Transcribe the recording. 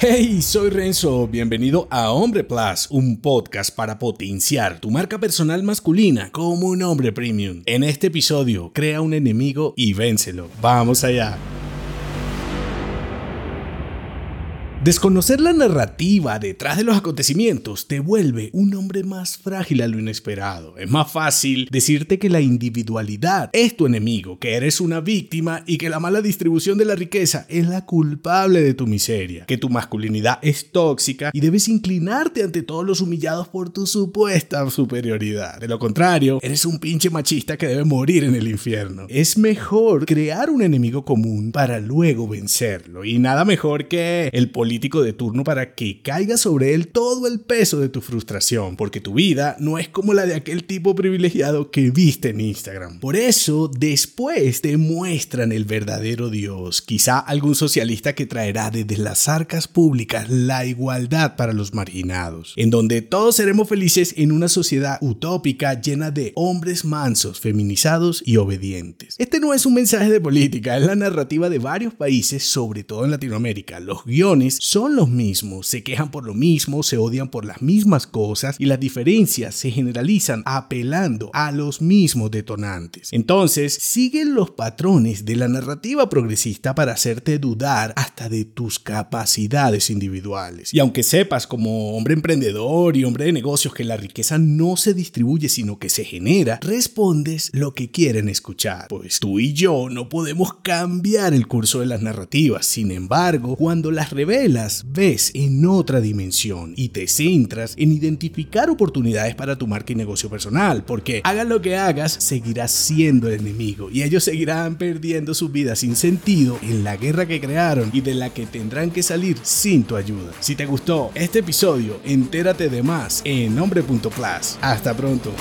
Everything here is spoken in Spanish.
Hey, soy Renzo, bienvenido a Hombre Plus, un podcast para potenciar tu marca personal masculina como un hombre premium. En este episodio, crea un enemigo y vénselo. Vamos allá. Desconocer la narrativa detrás de los acontecimientos te vuelve un hombre más frágil a lo inesperado. Es más fácil decirte que la individualidad es tu enemigo, que eres una víctima y que la mala distribución de la riqueza es la culpable de tu miseria, que tu masculinidad es tóxica y debes inclinarte ante todos los humillados por tu supuesta superioridad. De lo contrario, eres un pinche machista que debe morir en el infierno. Es mejor crear un enemigo común para luego vencerlo y nada mejor que el político de turno para que caiga sobre él todo el peso de tu frustración, porque tu vida no es como la de aquel tipo privilegiado que viste en Instagram. Por eso, después te muestran el verdadero Dios, quizá algún socialista que traerá desde las arcas públicas la igualdad para los marginados, en donde todos seremos felices en una sociedad utópica llena de hombres mansos, feminizados y obedientes. Este no es un mensaje de política, es la narrativa de varios países, sobre todo en Latinoamérica. Los guiones son los mismos, se quejan por lo mismo, se odian por las mismas cosas y las diferencias se generalizan apelando a los mismos detonantes. Entonces, siguen los patrones de la narrativa progresista para hacerte dudar hasta de tus capacidades individuales. Y aunque sepas como hombre emprendedor y hombre de negocios que la riqueza no se distribuye sino que se genera, respondes lo que quieren escuchar. Pues tú y yo no podemos cambiar el curso de las narrativas. Sin embargo, cuando las revelas, las ves en otra dimensión y te centras en identificar oportunidades para tu marca y negocio personal, porque hagas lo que hagas, seguirás siendo el enemigo y ellos seguirán perdiendo su vida sin sentido en la guerra que crearon y de la que tendrán que salir sin tu ayuda. Si te gustó este episodio, entérate de más en nombre.plus. Hasta pronto.